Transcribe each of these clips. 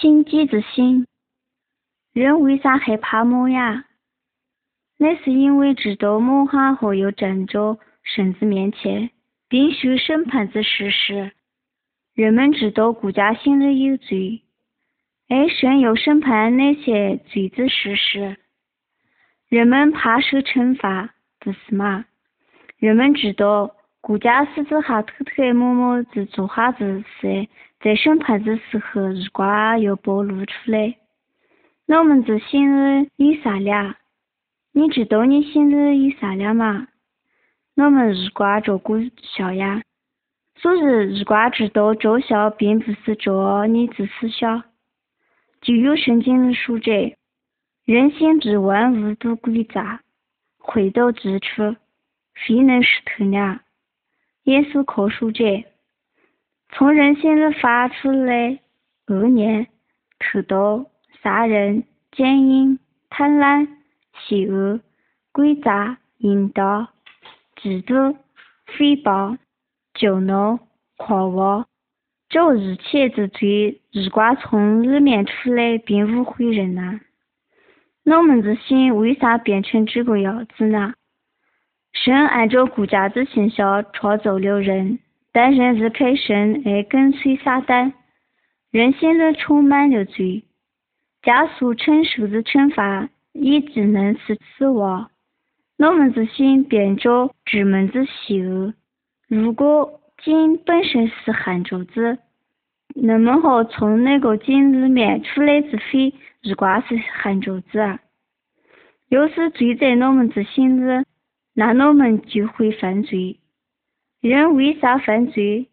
心机之心。人为啥害怕猫呀？那是因为知道魔汉后又站着神子面前，并受审判之事实。人们知道顾家心里有罪，而神又审判那些罪之事实。人们怕受惩罚，不是吗？人们知道。顾家私底下偷偷摸摸在做哈子事，在审判的时候，日瓜又暴露出来。我们这心里有啥了？你知道你心里有啥了吗？我们日瓜着过笑呀。所以日瓜知道着笑并不是照你的思想，就有圣经里说着：人心之万物都诡诈，回到之处，谁能识透呢。耶稣可说者，从人心里发出来恶念、偷盗、杀人、奸淫、贪婪、邪恶、诡诈、淫荡、嫉妒、诽谤、骄怒、狂妄，这一切之罪，日瓜从里面出来，并无毁人呐。我们的心为啥变成这个样子呢？神按照国家的形象创造了人，但人离开神而跟随撒旦，人心里充满了罪，加速承受的惩罚也只能是死亡。我们的心变着致命之邪恶。如果井本身是旱着子，那么好从那个井里面出来之水，如果是旱着子啊？要是罪在我们之心里。那我们就会犯罪。人为啥犯罪？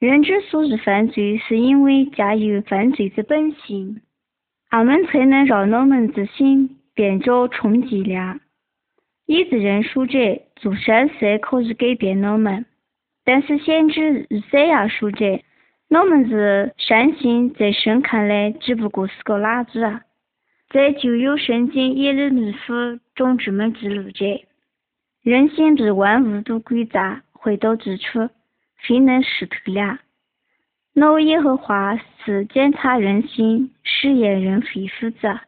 人之所以犯罪，是因为家有犯罪之本性。俺们才能让我们之心变着冲击了。有的人说者做善事可以改变我们，但是先知以赛亚说者，我们的善心在神看来只不过是个垃圾啊。在旧有圣经耶利米书中这么记录着。人心比万物都诡诈，回到之初，谁能识透了。老耶和华是检察人心、试验人肺腑子，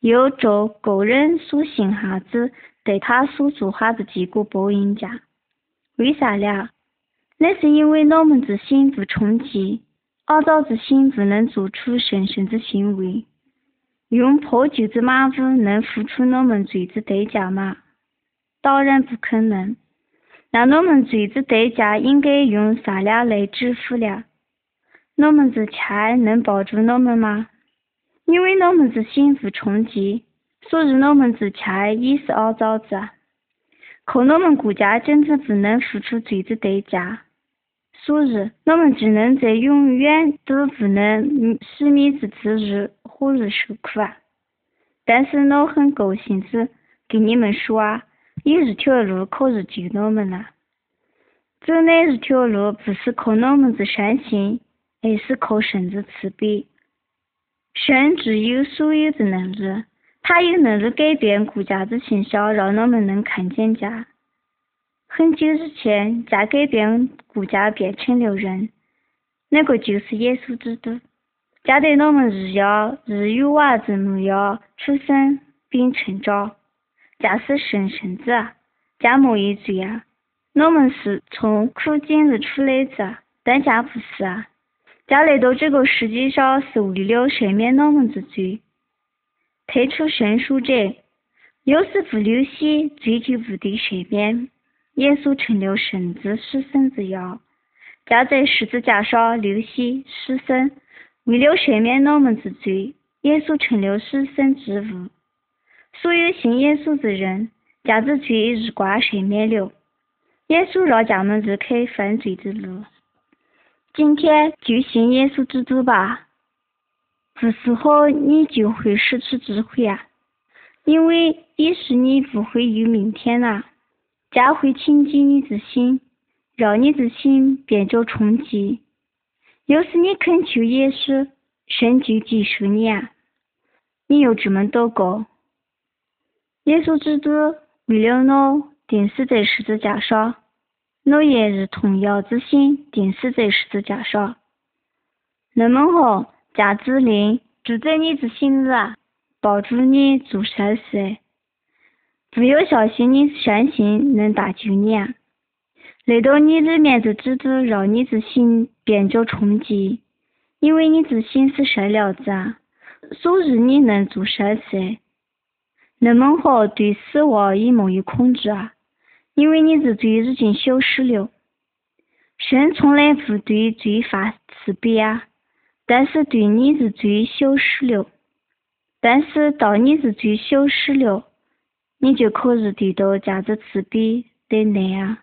又照个人所行哈子，对他所做哈子结果报应家。为啥了？那是因为我们之心不冲击，肮脏之心不能做出神圣之行为。用破旧之马物能付出我们罪之代价吗？当然不可能。那我们罪之代价应该用啥了来支付了？我们的钱能帮助我们吗？因为我们的心不冲击，所以我们的钱也是肮脏子。可我们国家真的不能付出罪之代价，所以我们只能在永远都不能熄灭之之日火里受苦啊！但是我很高兴的跟你们说有一条路可以救我们呐，走那一条路不是靠我们的善心，而是靠神的慈悲。神只有所有的能力，他有能力改变国家的形象，让我们能看见家。很久之前，家改变国家变成了人，那个就是耶稣基督。家对我们一样，日有娃子模样出生并成长。家是神圣子，家没有罪啊。我们是从苦井里出来的，但家不是啊。家来到这个世界上是为了赦免我们的罪。退出神书者，要是不流血，罪就不得赦免。耶稣成了圣子死生之羊，家在十字架上流血死生，为了赦免我们的罪，耶稣成了死生之物。所有信耶稣的人，家的罪日挂赦免了。耶稣让家们离开犯罪的路。今天就信耶稣基督吧，不是好你就会失去智慧啊，因为也是你不会有明天呐。家会亲近你的心，让你的心变着纯洁。要是你恳求耶稣，神就接受你啊。你又这么祷告？耶稣基督为了我钉死在十字架上，我也是同样之心钉死在十字架上。那么好，家子灵住在你的心里啊，帮助你做善事。不要相信你善心能搭救你啊！来到你里面的基督，让你的心变着冲击，因为你的心是善良的，所以你能做善事。那么好，对死亡也没有恐惧啊！因为你的罪已经消失了。神从来不对罪发慈悲啊，但是对你的罪消失了。但是当你的罪消失了，你就可以得到价值慈悲的爱啊。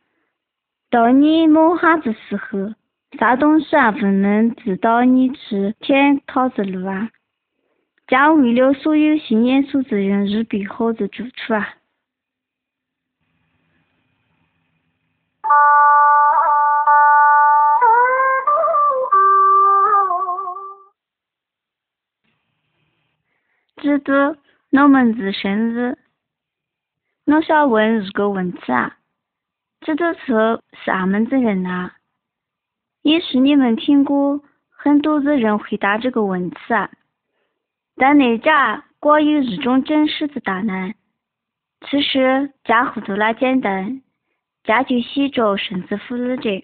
当你摸哈子时候，啥东西啊不能指导你去天堂的路啊？将为了所有信耶稣的人预备好的住处啊！知道我们是生日，我想问一个问题啊，知道是啥么子人啊？也许你们听过很多的人回答这个问题啊。但那家光有一种真实的答案，其实家糊涂那简单，家就写着圣子福日者，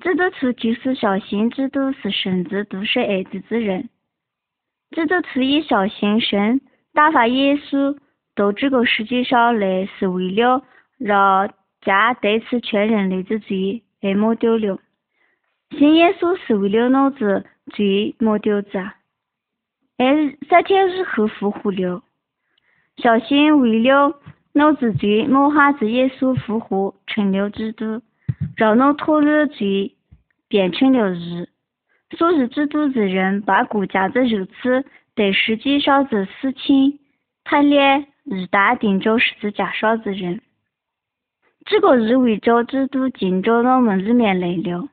基督徒就是相信基督是圣子都是爱子之人，基督徒也相信神打发耶稣到这个世界上来是为了让家再次全人类的罪被抹掉了，信耶稣是为了老子罪抹掉子。在三天以后复活了，相信为了脑子罪，某哈子耶稣复活成了基督，让那脱了罪变成了日。所以基督的人把国家的如此对世界上的事情，他俩一大定着十字架上的人。这个日为着基督进着我们里面来了，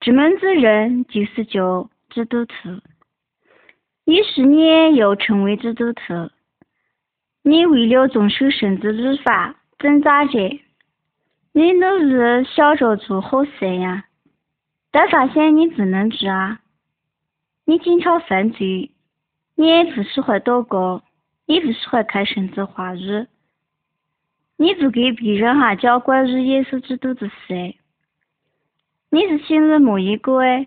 这门子人就是叫基督徒。你是你要成为基督徒，你为了遵守神的律法挣扎着，你努力想着做好事呀，但发现你不能做啊，你经常犯罪，你也不喜欢祷告，你不喜欢看神的话语，你不给别人哈讲关于耶稣基督的事，你是心里没一个哎。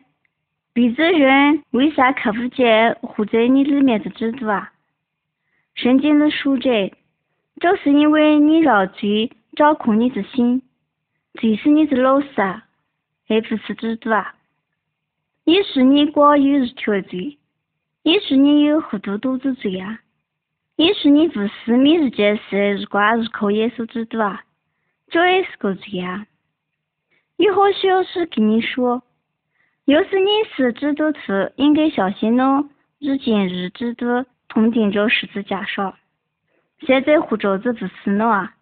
别的人为啥看不见活在你里面的制度啊？神经的说着，这是因为你让罪掌控你的心，罪是你的老师啊，而不是制度啊。也许你光有一条罪，也许你有很多多的罪啊，也许你不是每一件事日挂日靠耶稣制度啊，这也是个罪啊。有好消息跟你说。要是你是基督徒，应该相信喏，已经与基督同钉着十字架上。现在活着的不是喏啊，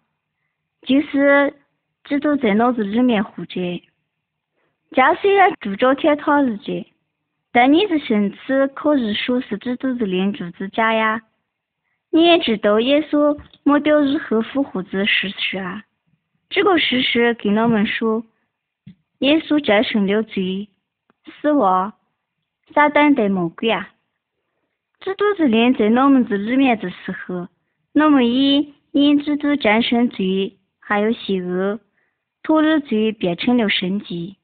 就是基督在脑子里面活着。家虽然住着天堂里着，但你的身体可以说是基督的灵主之家呀。你也知道耶稣抹掉日后复活的事实啊。这个事实跟我们说，耶稣战胜了罪。死亡，撒旦的魔鬼啊！基督之灵在我们这里面的时候，我们以因基督战胜罪，还有邪恶，脱离罪变成了圣洁。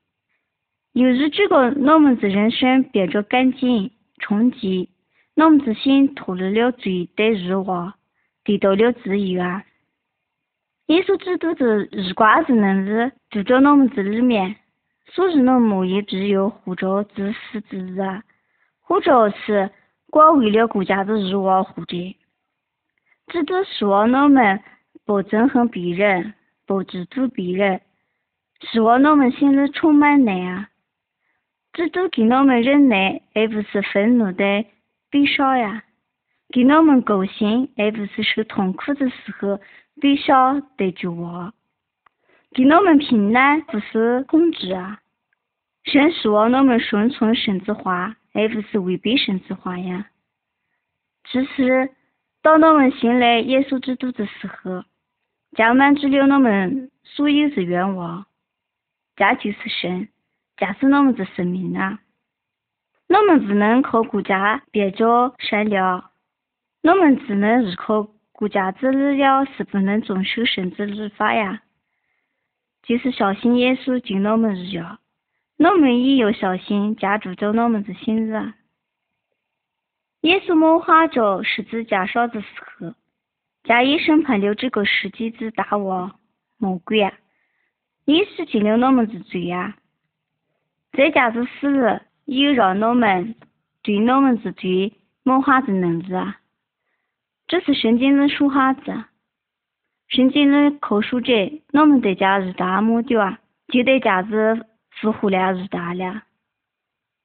由于这个，我们的人生变得干净、纯洁，我们的心脱离了罪的欲望，得到了自由啊！耶稣基督的日光子能力住在我们这里面。所以，我们也只有活着自私自利，或者是光为了国家的欲望活着。基督希望我们不憎恨别人，不嫉妒别人，希望我们心里充满爱啊！基督给我们忍耐，而不是愤怒的悲伤呀；给我们高兴，而不是受痛苦的时候悲伤的绝望。给我们平安，不是恐惧啊！神希望我们顺从神之话，而不是违背神之话呀。其实，当我们信赖耶稣基督的时候，将满足了我们所有的愿望。家就是神，家是我们的生命啊！我们不能靠国家别着善良，我们只能依靠国家治理了，是不能遵守神之律法呀。就是相信耶稣进我们日要，我们也有小心加注着我们的心日。耶稣谋划着十字架上的时候，加以审判了这个世纪之大王魔鬼啊，也是尽了我们的罪呀。这家子死了。又让我们对我们自己谋划的能力啊，这是圣经的说哈子。圣经的口述者，我们得加日大目的啊，就得加子复活了日大了，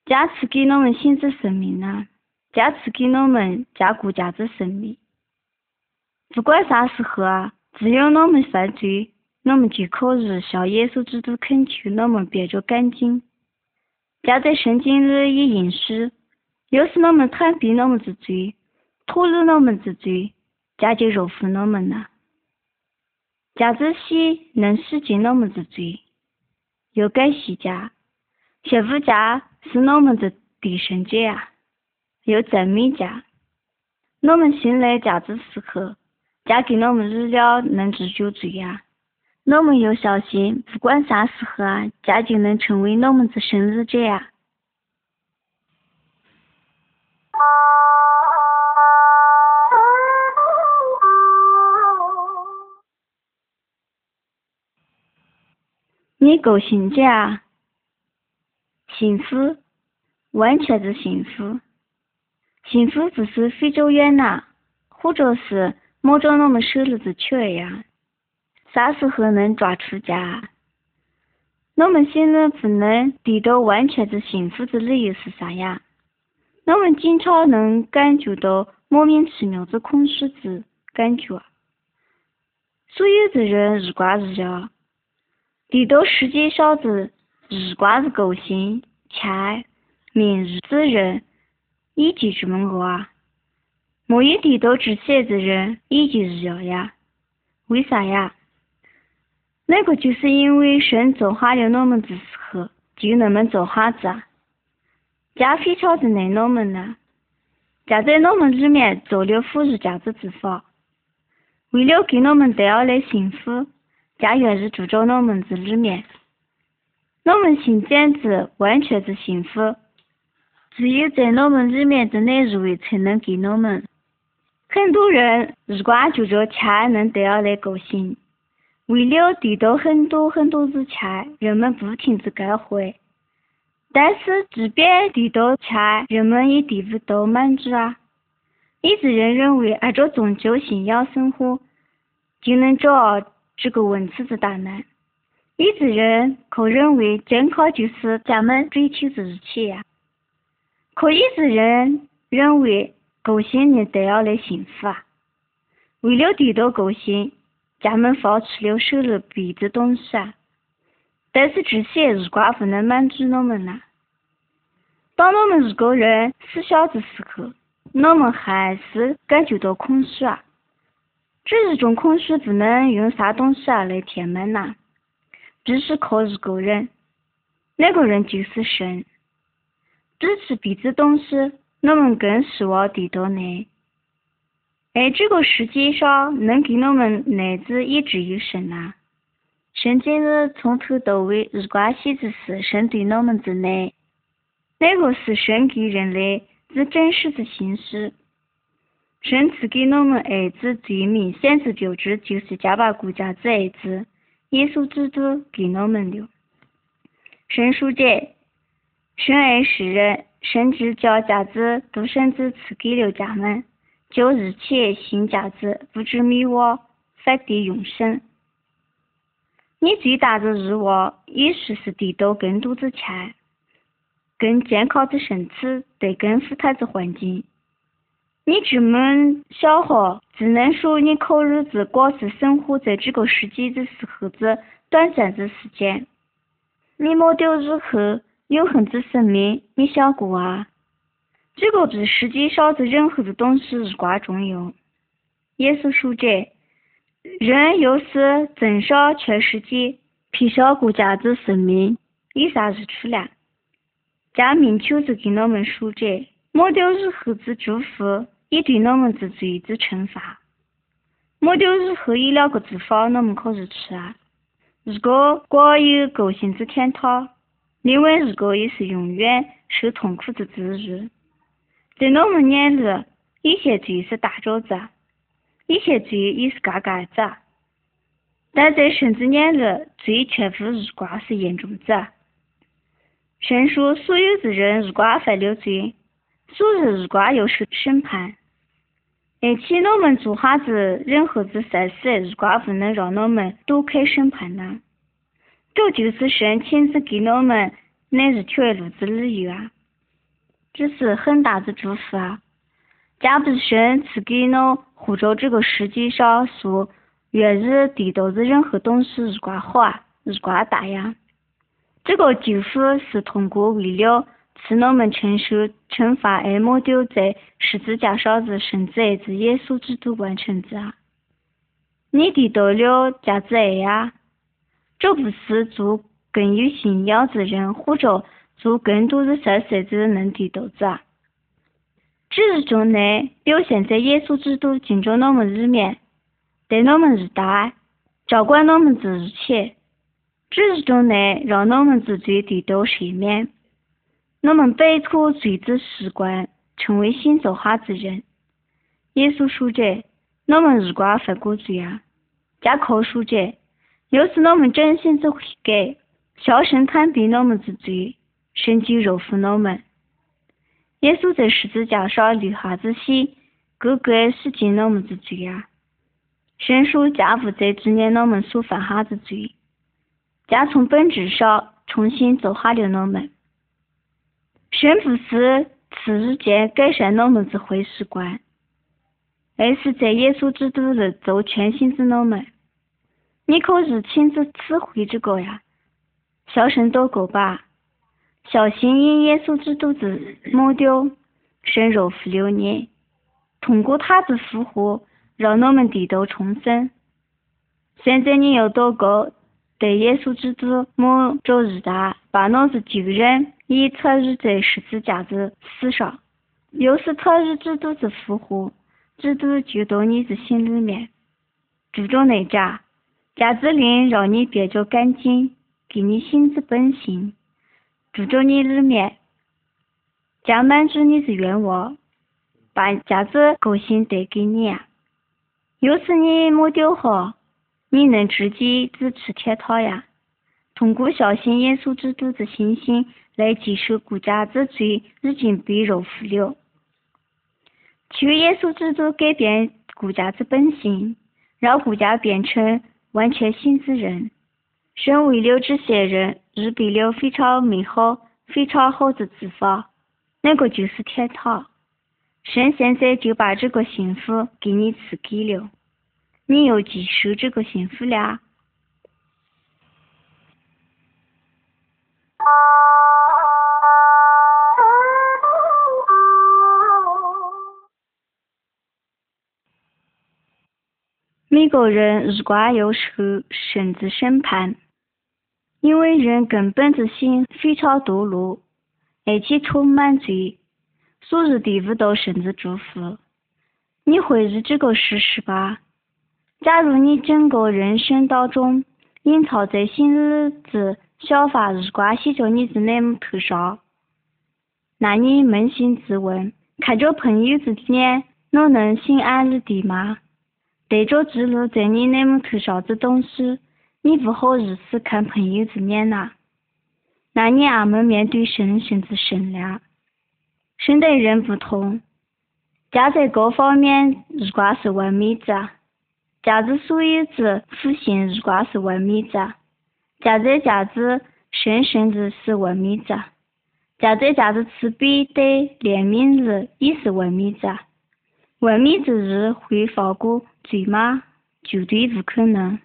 加赐给我们新子生命啊，加赐给我们加固家子生命。不管啥时候啊，只要我们犯罪，我们就可以向耶稣基督恳求，我们变着干净。家在圣经里也应许，要是我们坦白我们的罪，脱离我们的罪，家就饶恕我们了。家这些能洗净我们的罪，又感谢家，谢父家是我们的弟兄姐啊，又赞美家。我们信赖家的时候，家给我们日了能治救罪呀。我们要相信，不管啥时候啊，家就能成为我们的生日者呀。你高兴家？幸福，完全的幸福。幸福不是非洲远呐，或者是摸着我们手里的球呀。啥时候能抓出家？我们现在不能得到完全的幸福的理由是啥呀？我们经常能感觉到莫名其妙的空虚的感觉。所有的人日挂日要，得到世界上的日挂日高兴、钱、名日的人，也就这么个啊。没有得到这些的人，也就日要呀。为啥呀？那个就是因为神造化了我们的时候，就那么造化子啊，家非常的爱我们呢，家在我们里面做了富裕家子之法，为了给我们带来幸福，家愿意住在我们这里面，我们心简直完全的幸福，只有在我们里面的那一位才能给我们。很多人如果就着钱能得来高兴。为了得到很多很多的钱，人们不停的干活。但是，即便得到钱，人们也得不到满足啊！一直人认为按照宗教信仰生活就能找这个问题的答案。一直人可认为健康就是咱们追求的一切呀。可一直人认为高兴能带来幸福啊！为了得到高兴。咱们放弃了手里别的东西啊，但是这些如果不能满足我们呢？当我们一个人思想的时候，我们还是感觉到空虚啊。这一种空虚不能用啥东西啊来填满呐，只是靠一个人，那个人就是神。比起别的东西，我们更希望得到爱。哎，这个世界上能给我们爱子也只有神呐。神经里从头到尾日关系的是神对我们的爱，那个是神给人类最真实的心事。神赐给我们儿子最明显的标志，就是加把国家之爱子耶稣基督给我们了。神书记，神爱世人，甚至将家子独生子赐给了家们。就一切信价值，不知迷惘，反得永生。你最大的欲望，也许是得到更多的钱，更健康的身体，对更富态的环境。你这么想哈，只能说你考虑的光是生活在这个世界的时候的短暂的时间。你没掉日后永恒的生命，你想过啊？这个比世界上的任何的东西日瓜重要。耶稣说着，人要是增上全世界，披上国家的生命，有啥日出来？加明确子给我们说着，莫丢日后的祝福，以对我们之罪之惩罚。莫丢日后有两个之法，我们可是去啊。如果光有高兴之天堂，另外如果也是永远受痛苦之之日。在我们眼里，有些罪是大爪子，有些罪也是嘎嘎子。但在神之眼里，罪却不如瓜是严重子。神说：所有的人如果犯了罪，所日如果要受审判。而且我们做哈子任何的善事，如果不能让我们躲开审判呢？这就是神亲自给我们那一条路的理由啊！这是很大的祝福啊！假不是神赐给我活着这个世界上所愿意得到的任何东西如果好啊，如果大呀。这个救赎是通过为了使我们承受惩罚而抹掉在十字架上的圣子儿子耶稣基督完成的啊。你得到了价值爱呀，这不是做更有信仰的人或者做更多的善事的能得到的啊。这日中内表现在耶稣基督敬重我们里面。对我们日大，照管我们的一切，只是中内让我们之罪得到赦免，我们摆脱罪之习惯，成为新造化之人。耶稣说着，我们如果犯过罪啊，加靠说着，要是我们真心之悔改，小声坦白我们之罪，神就饶恕我们。耶稣在十字架上流下子血，个个洗净我们之罪啊。神说家不在纪念我们所犯下的罪，家从本质上重新造下了我们。神不是次日间改善我们的坏习惯，而是在耶稣基督里做全新的我们。你可以亲自体会这个呀？小声祷告吧，小心因耶稣基督的抹掉，神饶福了你，通过他的复活。让我们得到重生。现在你要祷告，对耶稣基督抹着日大，把那是旧人也参与在十字架的死上，要是参与基督的复活，基督就到你的心里面，注重内家，家子灵让你变着干净，给你心之本性，住着你里面，将满足你的愿望，把家子高兴带给你。要是你没掉好，你能直接支持天堂呀？通过相信耶稣基督的信心来接受国家之罪，已经被饶恕了。求耶稣基督改变国家之本性，让国家变成完全新之人。神为了这些人预备了非常美好、非常好的地方，那个就是天堂。神现在就把这个幸福给你赐给了。你要接受这个幸福了。每个人如果要受神的审判，因为人根本之心非常堕落，而且充满罪，所以得不到神的祝福。你会是这个事实吧？假如你整个人生当中隐藏在心里的想法如果写在你的那木头上，那你扪心自问，看着朋友的脸，我能心安理得吗？带着记录在你那木头上的东西，你不好意思看朋友的脸呐？那你阿么面对神甚至神了？神的人不同，家在各方面如果是完美的。价值所有之福星如果是完美者，价值价值神圣的是完美者，价值价值慈悲对怜悯日也是完美者。完美之日会放过罪吗？绝对不可能。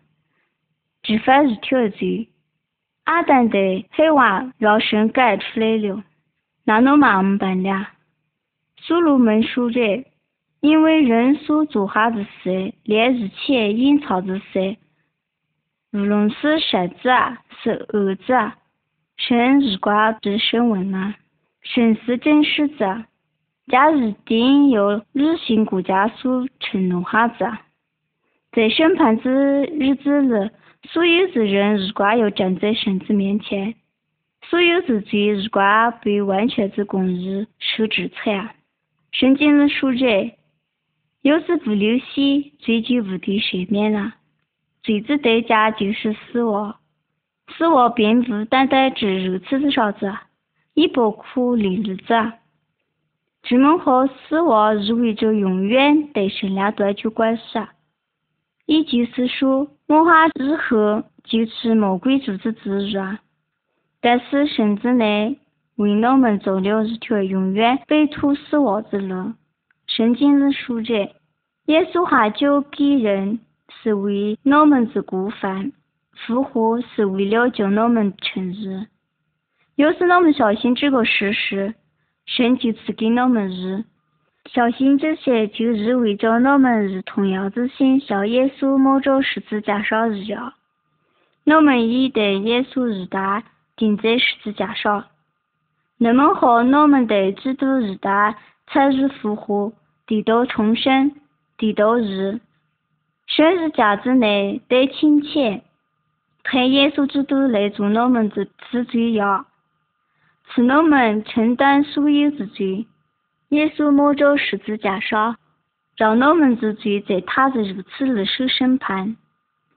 只犯一条罪，阿当的黑娃让神赶出来了，那能嘛么办了？所罗门说着。因为人所做下的事，连一切隐藏的事，无论是善子啊，是恶子啊，神日光必审问啊。神是真实子，假日定要履行国家所承诺哈子。在审判之日子里，所有之人如果要站在神子面前，所有之罪如果被完全之公义受制裁啊，圣经里说着，要是不流血，罪就无地赦免了。罪之代价就是死亡，死亡并不单单指肉体的啥子，也包括灵日子。这门和死亡意味着永远对神两断绝关系。也就是说，魔法日后就是魔鬼主子之日！但是神之内为我们走了一条永远摆脱死亡之路。圣经里说着，耶稣下教给人是为我们之过犯，复活是为了叫我们成。要是我们相信这个事实，神就赐给我们日。相信这些，就意味着我们是同样子心像耶稣摸着十字架上一样。我们已得耶稣日大钉在十字架上。那么好，我们得基督日大参与复活、地道重生、地道日、生日家之内的亲切，派耶稣基督来做我们的替罪样，赐我们承担所有之罪。耶稣摸着十字架上，让我们之罪在他的如此里受审判，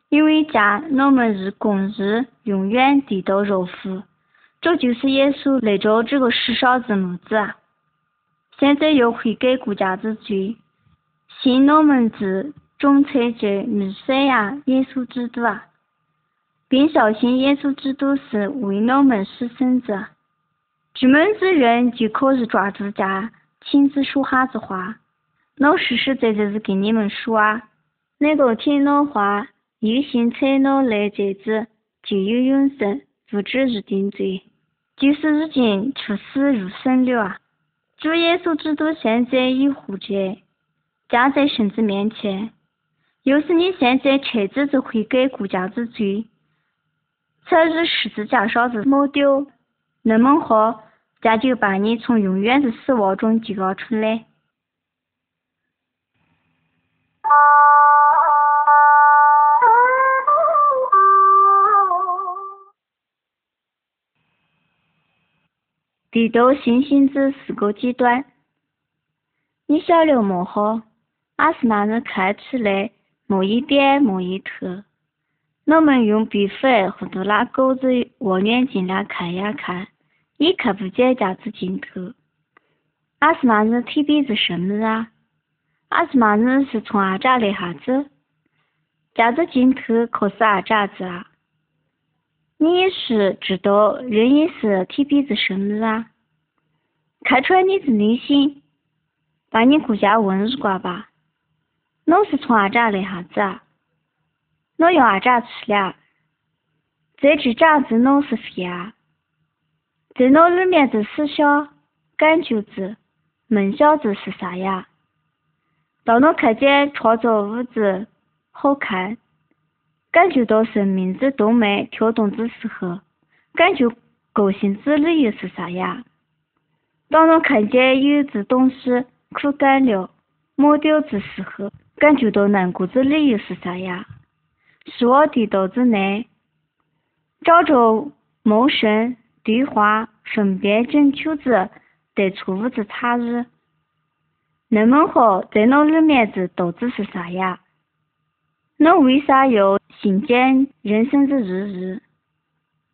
因为家我们是公义永远得到饶恕。这就是耶稣来着这个世上的目的。现在要悔改国家之罪，信我们之仲裁者弥赛亚耶稣基督啊，并相信耶稣基督是为我们牺牲者。这门之人就可以抓住家。亲自说哈子话，老实实在在是跟你们说啊，那个听我话，有心采我来者子，就有永生，不至于定罪，就是已经出死入生了啊！主耶稣基督现在已活着，站在神子面前。要是你现在彻底的悔改国家之罪，参与十字架上的抹掉，那么好。家就把你从永远的死亡中救了出来。地道信心之四个极端，你晓得么？好，阿是那人看起来某一点某一头。我们用笔粉或者拿钩子望远镜来看呀看。也看不见架子镜头，阿是嘛子提鼻子什么啊？阿是嘛子是从阿扎来哈子？架子镜头可是阿扎子啊？你也是知道人也是提鼻子什么啊？看穿你的内心，把你顾家问一卦吧。我是从阿扎来哈子啊？我用阿扎吃了，在这扎子我是谁啊？在脑里面的思想、感觉子、梦想子是啥呀？当我看见创造物子好看，感觉到生命之动脉跳动的时候，感觉高兴之理由是啥呀？当我看见有只东西枯干了、磨掉之时候，感觉到难过之理由是啥呀？是我的肚子内长着茂盛。对话分辨正确子对错误子差异。那么好，在脑里面子到底是啥呀？那为啥要信见人生的意义？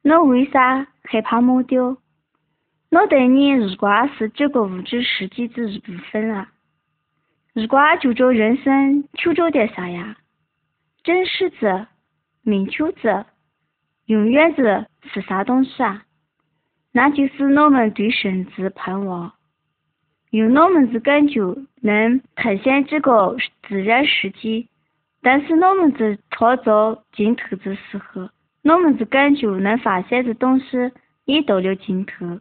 那为啥害怕抹掉？我对你如果是这个物质世界的一部分啊？如果就着人生求着点啥呀？真实子、明确子、永远子是啥东西啊？那就是我们对神之盼望，用我们的感觉能探险这个自然世界，但是我们在创造尽头的时候，我们的感觉能发现的东西也到了尽头。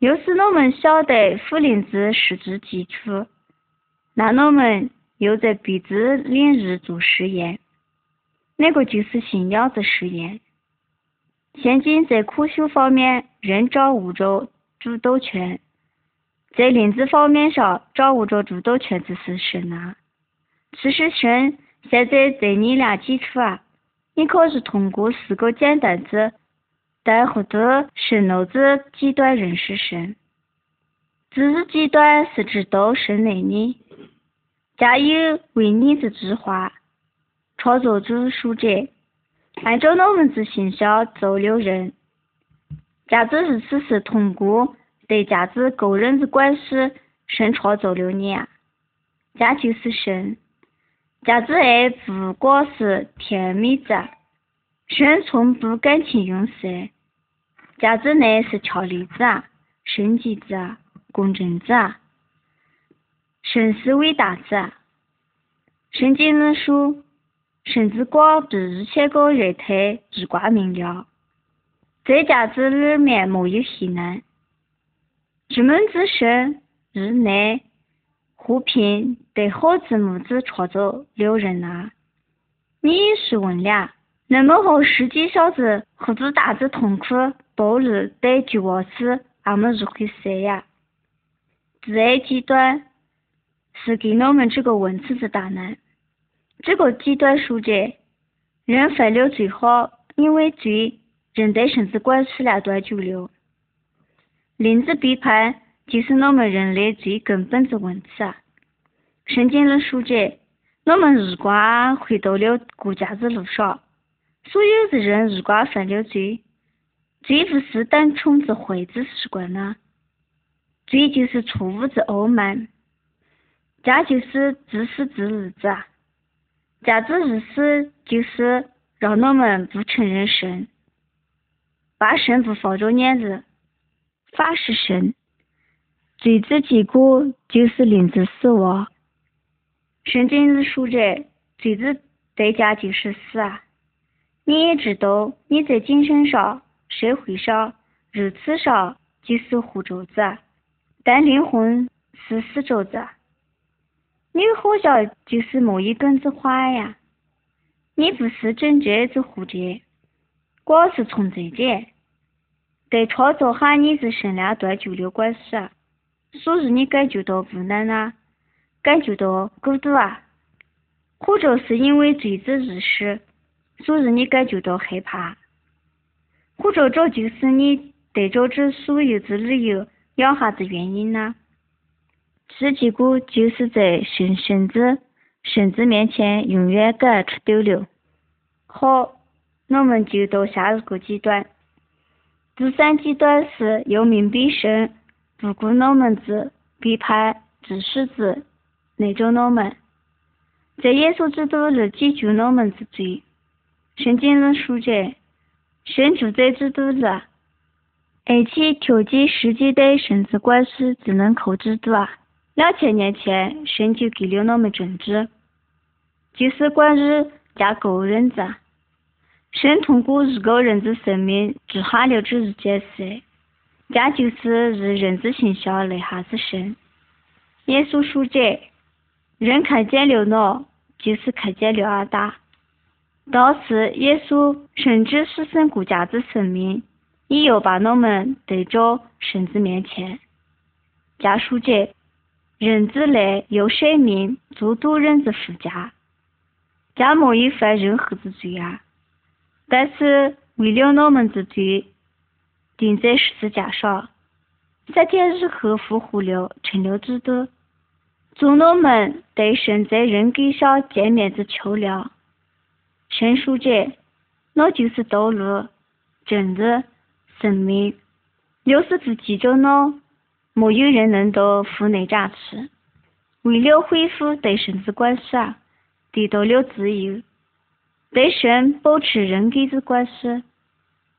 要是我们晓得福林子实质基础，那我们又在别的领域做实验，那个就是信仰的实验。现今在科学方面，人掌握着主导权。在灵子方面上掌握着主导权的是神啊！其实神现在在你俩基础啊！你可是通过四个简单字，但获得神脑子极端认识神。知识极端是知道神的你，加有为你的智化，创造主书者，按照我们之形象造了人。价值是此是通过。对价值个人的关系，神创造了你啊，家就是神。价值爱不光是甜蜜子，神从不感情用事。价值呢是强力子啊，圣洁子，公正子啊，神是伟大子啊。圣经里说，神之光比一切个日头日光明亮，在价值里面没有黑暗。之门之神，日内互聘对好字母子创造了人啊！你是问了，那么和世界小子和子大子痛苦、暴力带绝望时，俺们如何说呀？第二极端是给我们这个问题的答案。这个极端书者，人犯了最好，因为罪，人对神子管事了断久了。林子背叛就是我们人类最根本的问题啊！圣经里说着，我们如果回到了国家的路上，所有的人如果犯了罪，罪不是单纯的坏的习惯呢？罪就是错误的傲慢，这就是自私自利子啊！价值意思就是让我们不承认神，把神不放着眼里。法是神，罪之结果就是灵之死亡。圣经里说着，罪之代价就是死啊！你也知道，你在精神上、社会上、肉体上就是活着子，但灵魂是死着子。你好像就是某一根子花呀！你不是真正的活着，光是存在着。对创造哈你的身量断绝了关系，所以你感觉到无奈呢，感觉到孤独啊，或者是因为罪之意识，所以你感觉到害怕，或者这就是你得着这所有的理由养哈子原因呢？这结果就是在神神子神子面前永远感出丢了。好，我们就到下一个阶段。第三阶段是又命必生，不顾我们子背叛自私子那种我们，在耶稣基督里解决我们之罪。圣经里说着，神住在基督里，而且调节世界的神子关系只能靠基督啊。两千年前，神就给了我们政治，就是关于加个人子。神通过一个人的生命做下了这一件事，这就是以人之形象来哈子神。耶稣说这，人看见了我，就是看见了阿达。当时耶稣甚至牺牲国家的生命，也要把我们带到神子面前。家说着，人之来有生命做多人的副驾，家没有犯任何的罪啊。但是为了我们的罪，钉在十字架上，三天日后复活了，成了基督，做我们对神在人格上见面的桥梁。神说着，那就是道路、真理、生命。要是不记着呢，没有人能到父那家去。为了恢复对神的关系啊，得到了自由。对神保持人格的关系，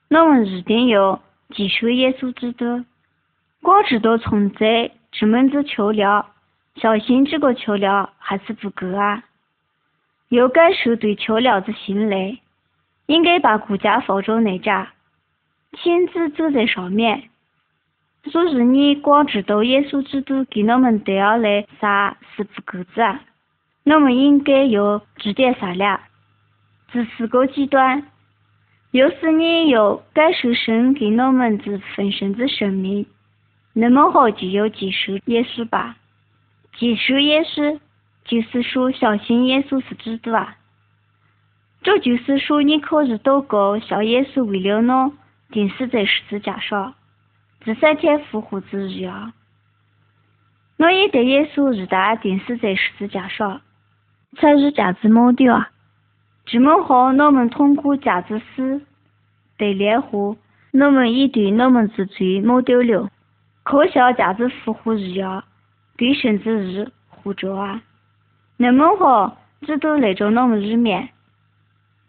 我们一定要接受耶稣基督。光知道存在这么子桥梁，相信这个桥梁还是不够啊！要感受对桥梁的信赖，应该把国家放着那家，亲自走在上面。所以你光知道耶稣基督给我们带来啥是不够的，我们应该要知点啥了。这四个极端，要是你要感受神给我们的丰盛的生命，那么好就要接受耶稣吧。接受耶稣，就是说相信耶稣是基督啊。这就是说你可以祷告，向耶稣为了侬钉死在十字架上，第三天复活之日啊。我也对耶稣日大钉死在十字架上，才是价值抹掉啊。这么好，我们通过价值死的炼化，我们已对我们之罪抹掉了，可像价值复活一样，对神之日活着啊。那么好，基督来着我们里面，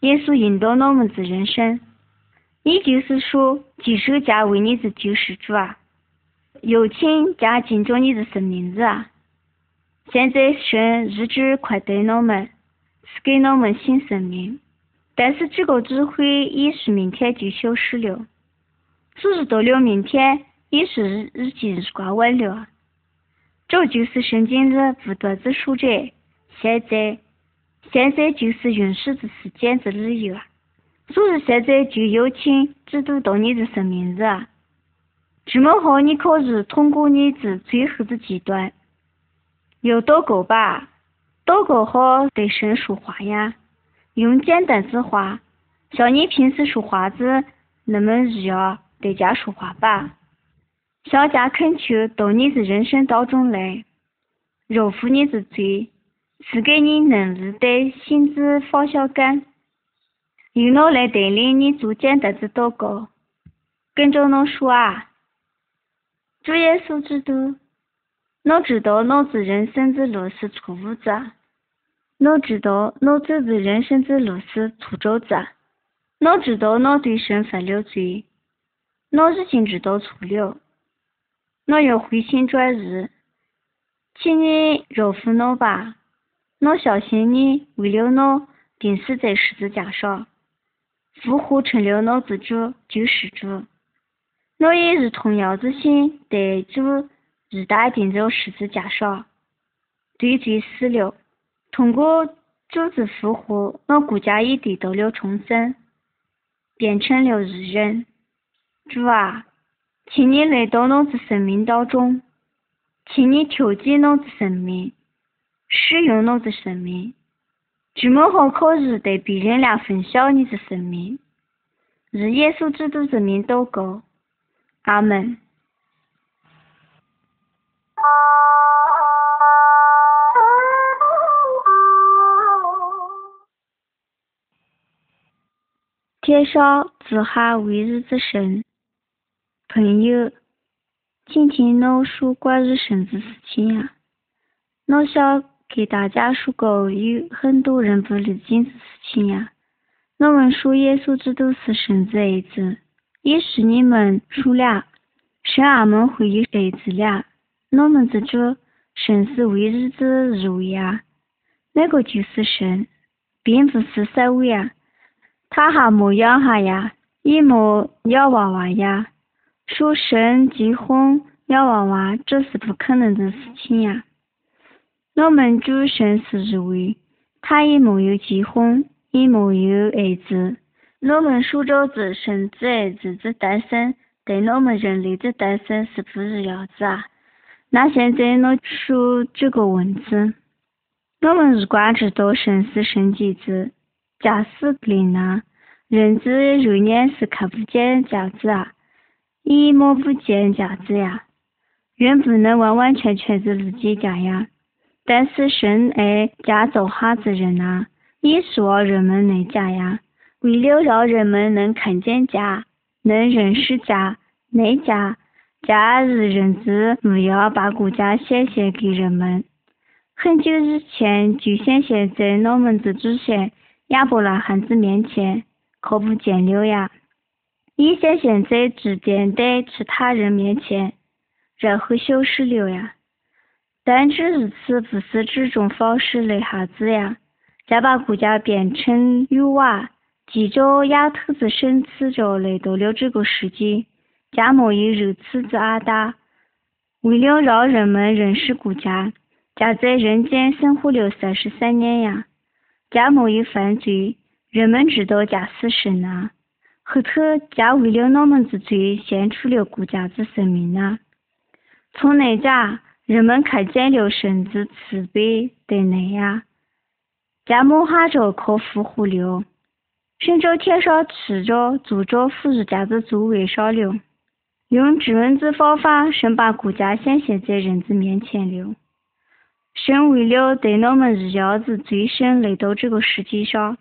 耶稣引导我们之人生，也就是说，接受加为你的救世主啊。有请加敬重你的生名字啊！现在神日志快对我们，是给我们新生命，但是这个智慧也是明天就消失了。只是到了明天，也是日日记日挂完了。这就是圣经的不断之说者。现在，现在就是允许的时间之理由！所以现在就邀请基督到你的生命日啊！这么好，你可以通过你的最后的阶段，有祷告吧？祷告好对神说话呀，用简单之话，像你平时说话子那么一样对家说话吧。向家恳求到你的人生当中来，饶恕你的罪，赐给你能力的心智方向感，由我来带领你做简单的祷告，跟着我说啊。主耶稣基督，我知道我这人生之路是错误的，我知道我走的人生之路是错着的，我知道我对神犯了罪，我已经知道错了，我要回心转意，请你饶恕我吧，我相信你为了我钉死在十字架上，复活成了老子主救世主。我也是同样的心，对主一旦钉在十字架上，对罪死了。通过主子复活，我国家也得到了重生，变成了人。主啊，请你来到我的生命当中，请你调节我的生命，使用我的生命，这么好可以对别人来分享你的生命，日耶稣基督之名祷告。阿门。天上自哈为日之神，朋友，今天我说关于神的事情呀。我想给大家说个有很多人不理解的事情呀。我们说耶稣基督是神的儿子。也是你们说了，神俺们会有儿子了。我们这主神是为日子而为啊，那个就是神，并不是三位啊。他还没养哈呀，也没要娃娃呀。说生结婚要娃娃，这是不可能的事情呀。我们主神是一位，他也没有结婚，也没有儿子。我们说着子生子儿子的诞生，跟我们人类的诞生是不一样子啊。那现在我说这个问题，我们一贯知道生是神机子，假使灵呢，人之肉眼是看不见价值啊，也摸不见价值呀，人不能完完全全的理解家呀。但是神爱家造哈子人呐，也希望人们能家呀。为了让人们能看见家，能认识家，那家，家日人之目要把国家显现给人们。很久以前就显现在我们的祖先亚伯拉罕子面前，可不见了呀。也显现在指点在其他人面前，然后消失了呀。但这一次不是这种方式来哈子呀，再把国家变成有娃。记着丫头子生气着来到了这个世界，家没有如此之阿达。为了让人们认识国家，家在人间生活了三十三年呀。家没有犯罪，人们知道贾是神呐。后头贾为了我们之罪献出了国家之生命呐。从那家，人们看见了神子慈悲的内呀，家摸哈着可复活了。神照天上吃着住着福日家子座位上了，用质问之方法，神把国家显现在人子面前了。神为了带我们一家子最先来到这个世界上，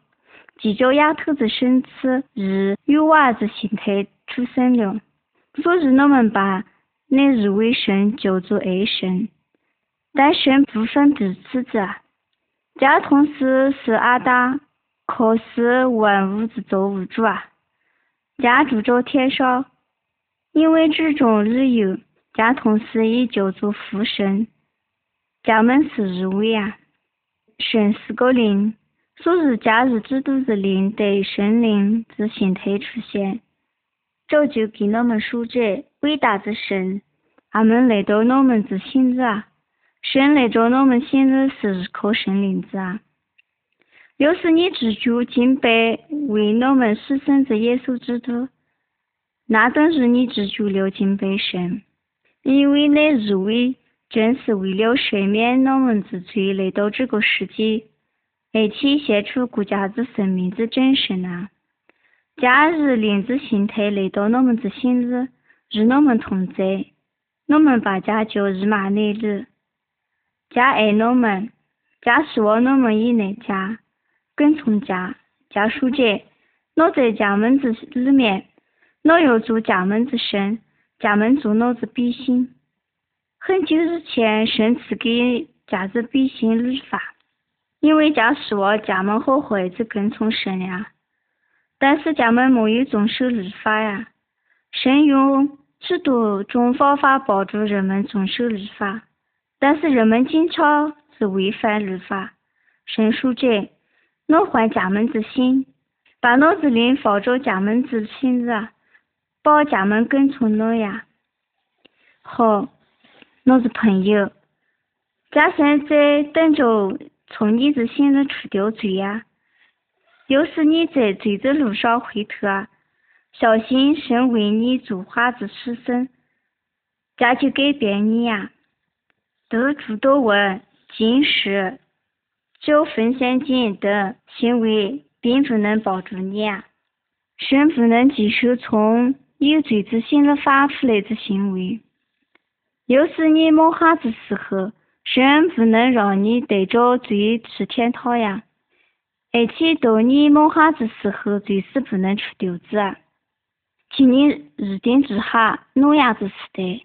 即叫丫头子神赐日与娃子形态出生了，所以我们把那一位神叫做爱神。但神不分彼此子，家同时是阿达。可是万物之造物主啊，家住着天上，因为这种理由，家同时也叫做父神，家门是日位啊，神是个灵，所以假日之都是灵得神灵之形态出现，这就给我们说着伟大之神，他们来到我们之心子啊，神来到我们心子是一颗神灵子啊。要是你自主敬拜为我们牺牲之耶稣基督，那等于你自主了敬拜神，因为那日为正是为了赦免我们之罪来到这个世界，而且献出国家之生命之真神啊！假如灵之形态来到我们之心里，与我们同在，我们把家叫日马内日，家爱我们，家希望我们以内家。跟从家，家属者，我在家门子里面，我要做家门子神，家门做我子百姓。很久之前，神赐给家子百姓律法，因为家希望家门和孩子跟从神呀。但是家门没有遵守律法呀。神用许多种方法帮助人们遵守律法，但是人们经常是违反律法。神说者。我换家门之心，把脑子里放着家门之心子，把家门跟从我呀。好，我是朋友，家现在等着从你的心里除掉罪呀。要是你在罪的路上回头啊，小心神为你做花子出生，咱就改变你呀。得主多问，今世。就分享金等行为，并不能帮助你啊！神不能接受从有罪之心里发出来的行为。要是你摸哈子时候，神不能让你带着罪去天堂呀！而且到你摸哈子时候，最是不能出丢子啊！请你一定之下，诺亚子时代，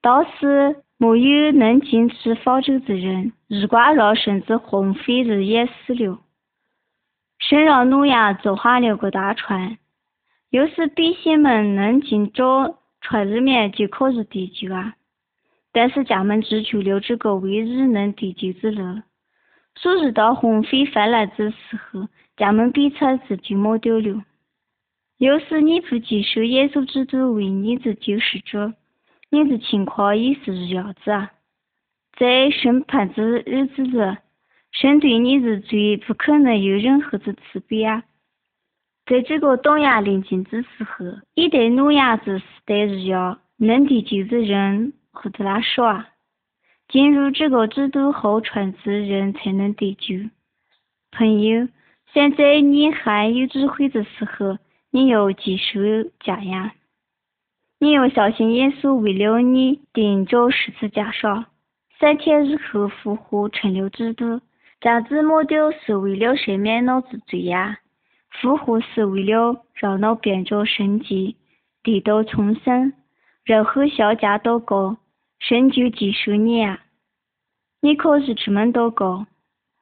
到时。没有能进去方舟之人，日光让甚至鸿飞日也死了。神让诺亚造下了个大船，要是百姓们能进着船里面就可以得救啊。但是家门只求了这个唯一能得救之人，所以到鸿飞泛滥之时候，家门彼此自就没掉了。又是你不接受耶稣基督为你的救世主。你的情况也是一样子啊，在审判之日子里，神对你的罪不可能有任何的慈悲啊。在这个东亚临近之时候，一代诺亚之时代一样，能得救的人何得那少啊？进入这个制度后传之人才能得救。朋友，现在你还有智慧的时候，你要接受家呀。你要相信耶稣为了你顶着十字架上，三天以后复活成了基督。这子抹掉是为了赦免老子罪呀，复活是为了让老变着圣洁，得到重生，然后向家祷告，神就接受你呀。你可以这么祷告：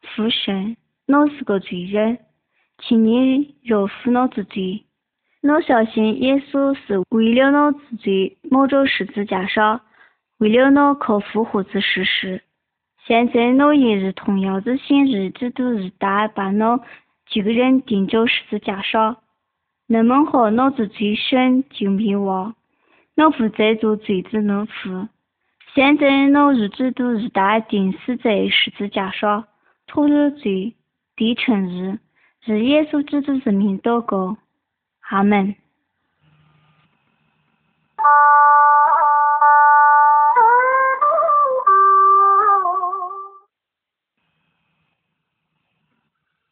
父神，我是个罪人，请你饶恕我的罪。我相信耶稣是为了我自罪抹着十字架上，为了我可复活之事实。现在我也是同样的心日基督日大把我救人钉着十字架上，那么好，老子罪神就灭亡，我不再做罪之奴仆。现在，那玉帝都一旦定死在十字架上，脱离罪，得成义，以耶稣基督人名祷告，阿门。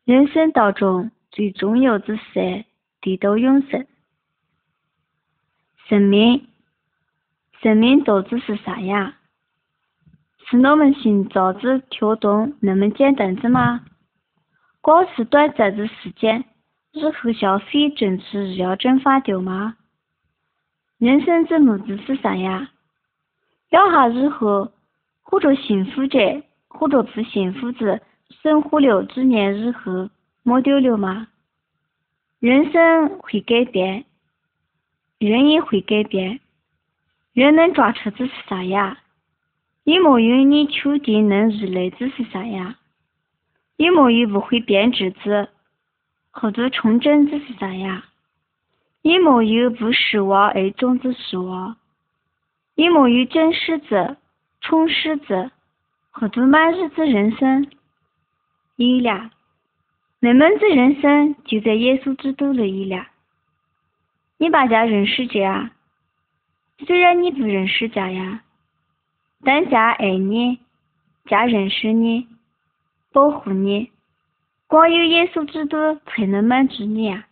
人生当中最重要的事，得到永生，生命。生命到底是啥呀？是我们心脏子跳动那么简单子吗？光是短暂的时间，日后消费正是要蒸发掉吗？人生之目的是啥呀？要哈日后或者幸福着，或者不幸福着，生活了几年日后没丢了吗？人生会改变，人也会改变。人能抓车子是啥呀？有没有你确定能依赖子是啥呀？有没有不会变质子？或者充真子是啥呀？有没有不失望而终之失望？有没有真实子、充实子好多满日子人生？有了，那么子人生就在耶稣基督里了。你把家认识家啊？虽然你不认识家呀，但家爱你，家认识你，保护你。光有耶稣基督才能满足你啊！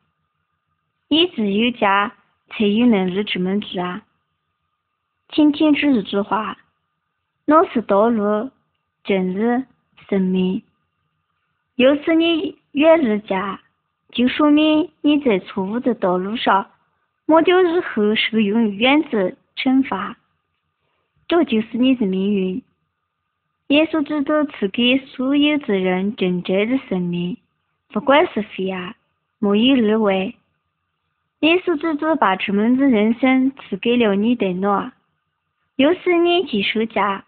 你只有家才有能力这么做啊！请听这一句话：那是道路、真理、生命。要是你远离家，就说明你在错误的道路上，没掉日后受永远的惩罚。这就是你的命运。耶稣基督赐给所有的人真正的生命，不管是非啊，没有例外。耶稣基督把这么的人生赐给了你的我。要是你接受家，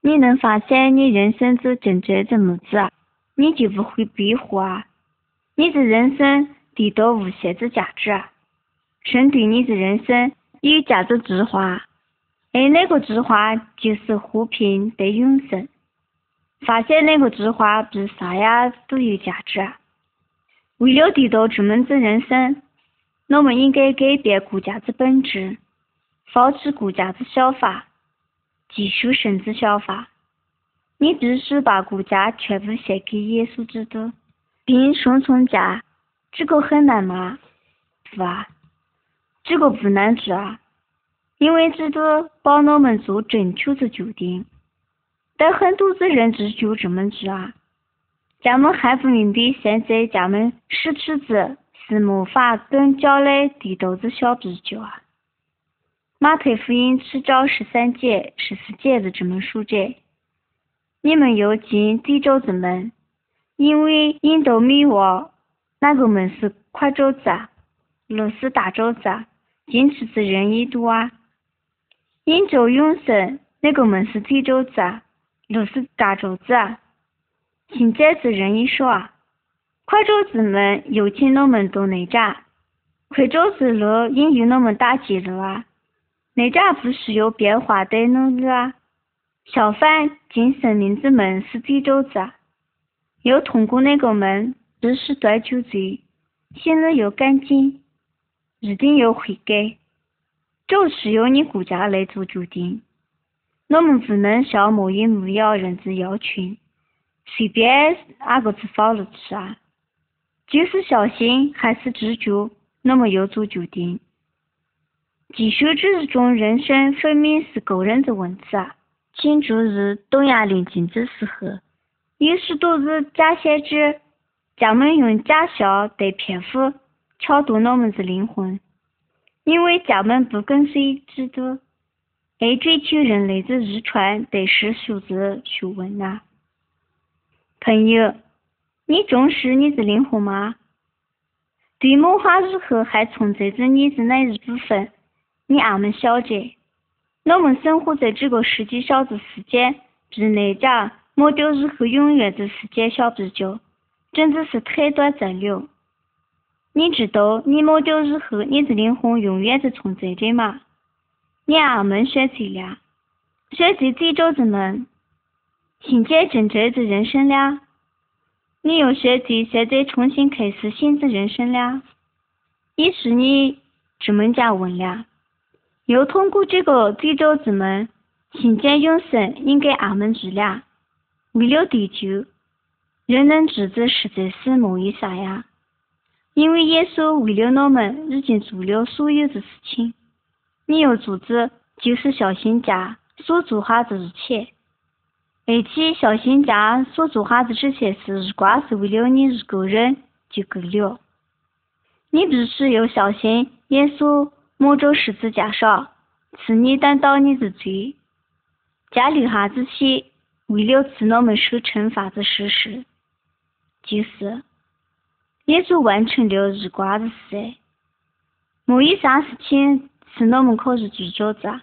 你能发现你人生的真正的目子，你就不会逼迫啊。你的人生得到无限的价值啊，神对你的人生有价值计划，而那个计划就是和平的永生。发现那个计划比啥呀都有价值。为了得到这么的人生，我们应该改变国家的本质，放弃国家的想法。继续神之想法，你必须把国家全部献给耶稣基督，并顺从家。这个很难吗？不啊，这个不难做啊，因为基督帮我们做正确的决定。但很多的人只就这么做啊，咱们还不明白，现在咱们失去的是魔法跟将来得到的小比较啊。马太福音七章十三节、十四节的这么说着：“你们要进地沼子门，因为引到灭亡，那个门是宽沼子，路是大沼子，进去之人也多啊。引到永生，那个门是低沼子，路是大沼子，现在之人也少啊。宽沼子门有请我们都内家，宽沼子路引有那么大几路啊。”那家不需要变化的努力啊！相反，进森林之门是地周子，要通过那个门，必须断酒罪，心里要干净，一定要悔改。就需要你国家来做决定。我们不能像莫隐牧羊人之要求，随便哪个子放了去啊！就是相信还是知觉，我们要做决定。接受这一种人生分明是个人的问题啊！请注意，东亚临近的时候，有许多是假先知，家们用假象的骗术抢夺我们的灵魂，因为咱们不跟随基督，爱追求人类的遗传的世俗的学问呐。朋友，你重视你的灵魂吗？对魔化日后还存在着你的那一部分？你俺们晓得，我们生活在这个世界上的时间，比那家没掉日后永远的时间相比较，真的是太短暂了。你知道你没掉日后，你的灵魂永远的存在着吗？你俺们选择了，选择地沼子们，新建真正的人生了。你要选择现在重新开始新的人生了。于是你这么家问了。要通过这个地沼之门，新建永生，应该俺们做了。为了地球，人能知子实在是没有啥呀？因为耶稣为了我们已经做了所有的事情。你要做的，就是小心家所做哈子一切。而且小心家所做哈子这些事，如果是为了你一个人就够了。你必须要小心耶稣摸着十字架上，赐你担当你的罪，加留下这些为了赐我们受惩罚的事实，就是耶稣完成了日光的事。没有啥事情是我们可以拒绝的。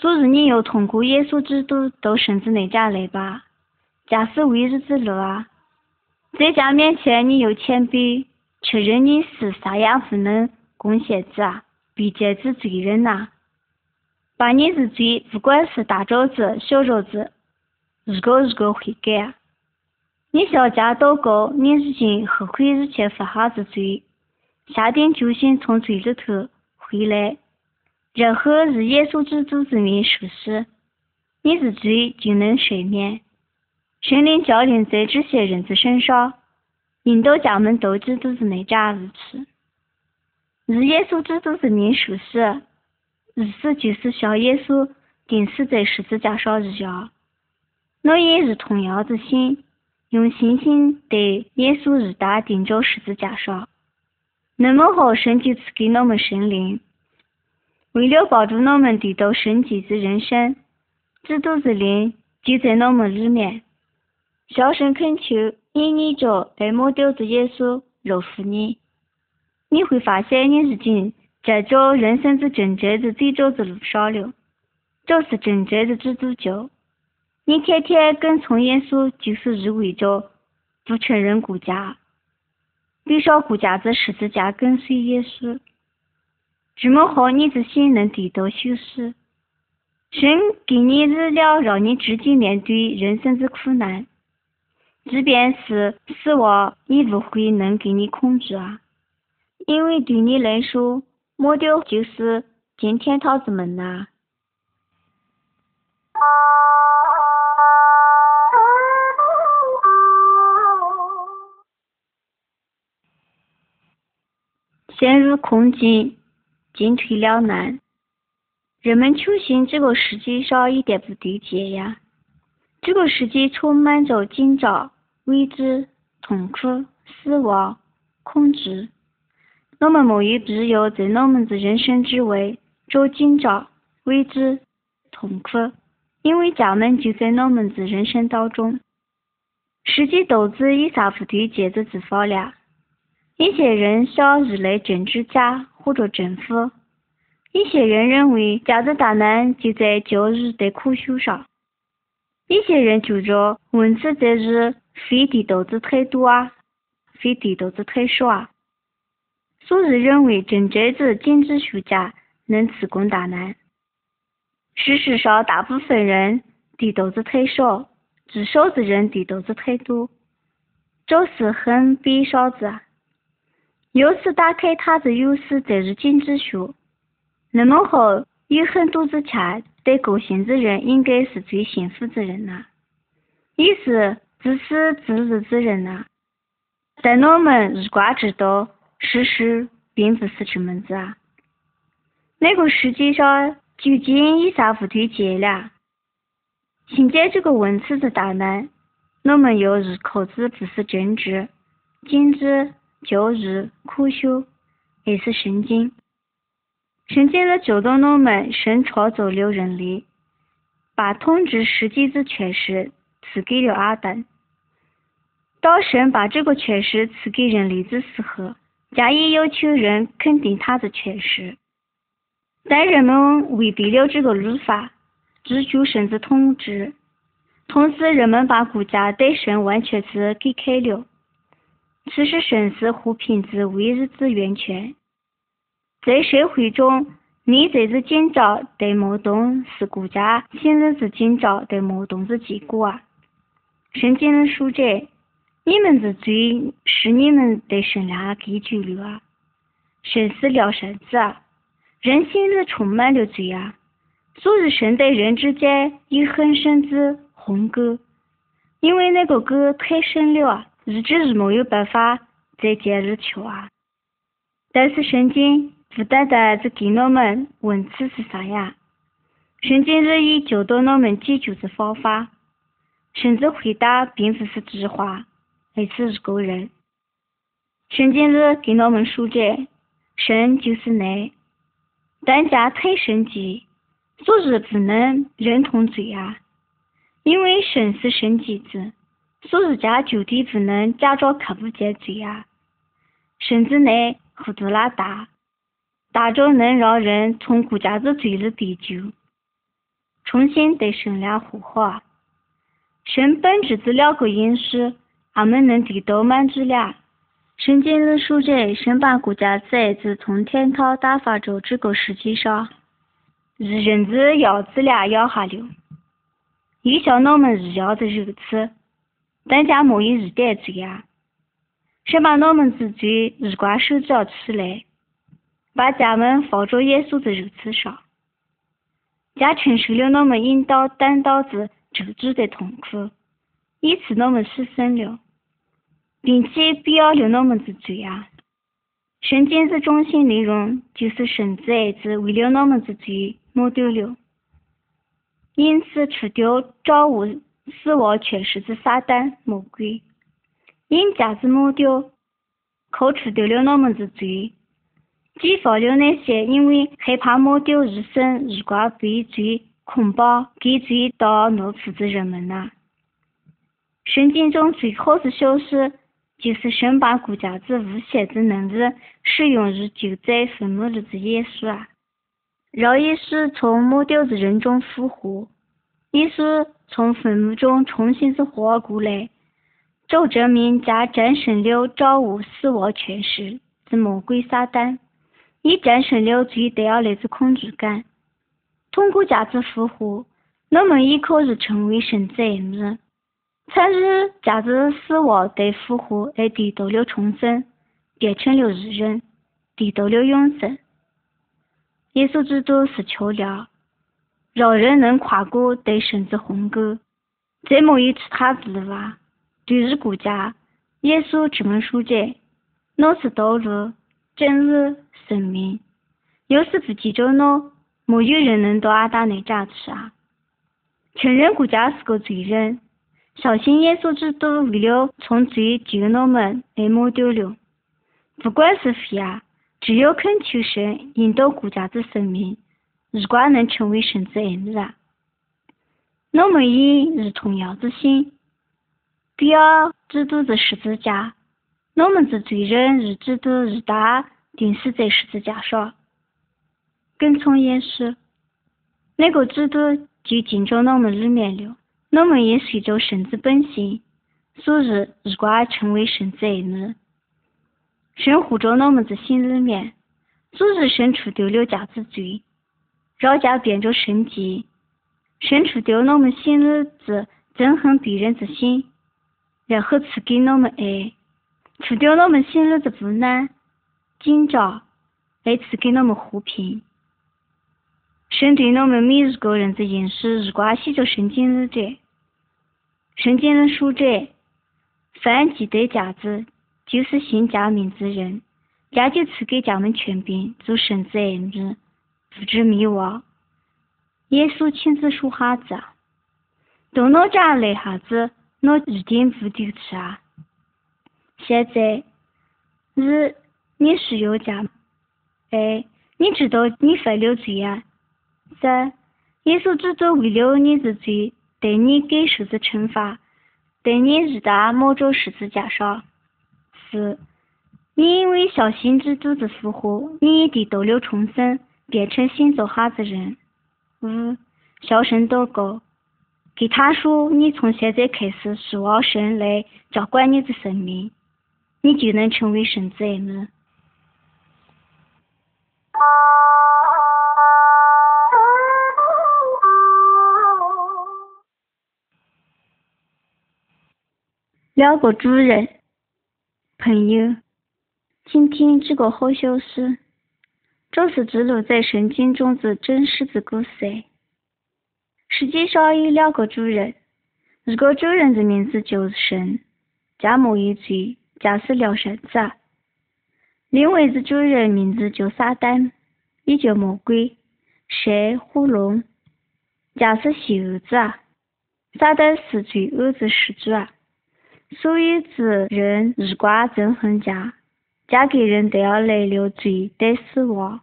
所以你要通过耶稣基督到神子那家来吧，假使为日之路啊，在家面前你要谦卑。承认你是啥样无能贡献者，并接之罪人呐，把你的罪，不管是大招子、小招子，一个一个悔改。你小家祷告，你已经后悔以前犯下的罪，下定决心从罪里头回来，然后以耶稣基督之名受洗，你的罪就能赦免。神灵降临在这些人子身上。引导家门到基督是那家日去，日耶稣基督是名受死，意思就是像耶稣钉死在十字架上一样。我也是同样的心，用信心对耶稣日大钉着十字架上。那么好，神就赐给我们神灵，为了帮助我们得到神洁的人生，基督的灵就在我们里面。小声恳求。因你着被抹掉的耶稣饶恕你，你会发现你已经在着人生的正直的最走的路上了。这是正直的基督教。你天天跟从耶稣，就是意味着不承认国家，背上国家的十字架跟随耶稣。这么好，你的心能得到休息。神给你力量，让你直接面对人生的苦难。即便是死亡，也不会能给你控制啊！因为对你来说，抹掉就是进天堂之门呐。陷入困境，进退两难，人们确信这个世界上一点不对劲呀。这个世界充满着紧张、未知、痛苦、死亡、恐惧。我们没有必要在我们的人生之外找紧张、未知、痛苦，因为家门就在我们的人生当中。世界都是有啥不对劲的地方了？一些人想依赖政治家或者政府，一些人认为家的大难就在教育的苦修上。一些人觉着问题在于非地道的态度啊，非地道的太少啊，所以认为正的经济学家能提供大难。事实上，大部分人地道的太少，至少的人地道的太多，这是很悲伤的。由此打开他的优势在于经济学，那么好。有很多的钱，对高兴的人应该是最幸福的人呐，也是自私自利之人呐。但我们如果知道事实并不是这么子啊，那个世界上究竟有啥不对劲了？现在这个问题的答案，我们要依靠的不是政治、经济、教育、科学，而是神经。神经的教导我们，神创造了人类，把统治世界的权势赐给了阿当。当神把这个权势赐给人类的时候，加以要求人肯定他的权势。但人们违背了这个律法，拒绝神的统治，同时人们把国家对神完全是给开了。其实神是和平之唯一之源泉。在社会中，内在的紧张对矛盾是国家现在的紧张对矛盾的结果啊！圣经的书者，你们的罪是你们的神俩给拘留啊！神是良善子啊！人心里充满了罪啊！所以神在人之间有很深的鸿沟。因为那个沟太深了啊，日子是没有办法再见日求啊。但是圣经不单单只给我们文字是啥呀，圣经日以教导我们解决的方法，甚至回答并不是直话，而是一个人。圣经日给我们说着，神就是你，但家太神奇，所以只能认同罪啊。因为神是圣洁子，所以家绝对不能假装看不见嘴啊！甚至呢，幅度拉大，大着能让人从国家子嘴里得救，重新对神俩和好。神本质这两个因素，俺们能得到满足了。圣经里说着，神把国家子儿子从天堂打发着这个世界上，是人子要子俩养下了。又像我们一样的如此，但家没有一点罪啊！神把我们之罪日光手脚起来，把家们放着耶稣的肉体上，家承受了我们引导担当子咒诅的痛苦，以此我们牺牲了，并且必要了我们的罪啊！圣经的中心内容就是神子儿子为了我们的罪抹掉了。因此，除掉造物死亡权势之撒旦魔鬼，因家子抹掉，扣除掉了我们的罪，激发了那些因为害怕抹掉一生日光被罪捆绑、给罪当奴仆的人们呐。圣经中最好的消息，就是神把国家子无限的能力使用于救灾坟墓里的耶稣啊。让耶稣从木雕的人中复活，耶稣从坟墓中重新的活过来，就证明家战胜了造物死亡权势之魔鬼撒旦，也战胜了最带而来的恐惧感。通过家子复活，我们也可以成为神子儿参与家子死亡的复活而得到了重生，变成了义人，得到了永生。耶稣基督是桥梁，让人能跨过对神的鸿沟。再没有其他之外，对于国家，耶稣这么说着：“我是道路、真理、生命。要是不记着我，没有人能到阿达那家去啊！”承认国家是个罪人，相信耶稣基督为了从罪救我们而抹掉了，不管是谁啊。只要恳求神引导国家的生命，日光能成为神子儿女啊！我们也是同样的心，不要基督的十字架，我们的罪人与基督日大钉死在十字架上，跟从耶稣，那个基督就进入我们里面了。我们也随着神子本性，所以日光成为神子儿女。生活着我们的心里面，所以生出掉了家子罪，让家变着圣洁，生出丢我们心里子憎恨别人的心，然后赐给我们爱，除掉我们心里的不难、紧张，来赐给我们和平。神对我们每一个人的认识，日光写着圣经里的，圣经的说者，凡记得家子。就是信家名之人，家就赐给家们权柄，做神子儿女，不致灭亡。耶稣亲自说哈子，到我家来哈子，我一定不丢弃啊。现在，一你需要家，哎，你知道你犯了罪啊？三，耶稣基督为了你的罪，对你给受的惩罚，对你日大抹着十字架上。四，你因为小心基督的复活，你也得到了重生，变成新造哈子人。五，小声祷告，给他说，你从现在开始希望神来掌管你的生命，你就能成为神子儿女。两个主人。朋友，今天这个好消息，这是记录在圣经中的真实的故事。世界上有两个主人，一个主人的名字就是神，加莫一罪，假是了神子。另外的主人名字叫撒旦，也叫魔鬼，蛇、火、龙，假是邪恶子。撒旦是罪恶之始祖。所以指人日瓜憎恨家，嫁给人都要来了罪得死亡。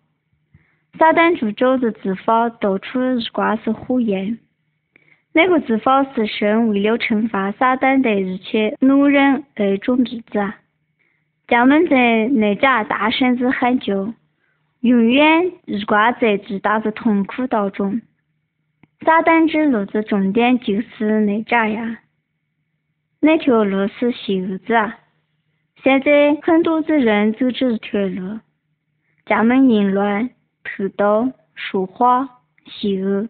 撒旦诅咒的字法道出日瓜是火焰。那个地方是神为了惩罚撒旦的一切怒人而种子子。家们在那家大声子喊叫，永远日挂在巨大的痛苦当中。撒旦之路的终点就是那家呀。那条路是邪恶子！现在很多的人走这条路，家们淫乱、偷盗、说谎、邪恶，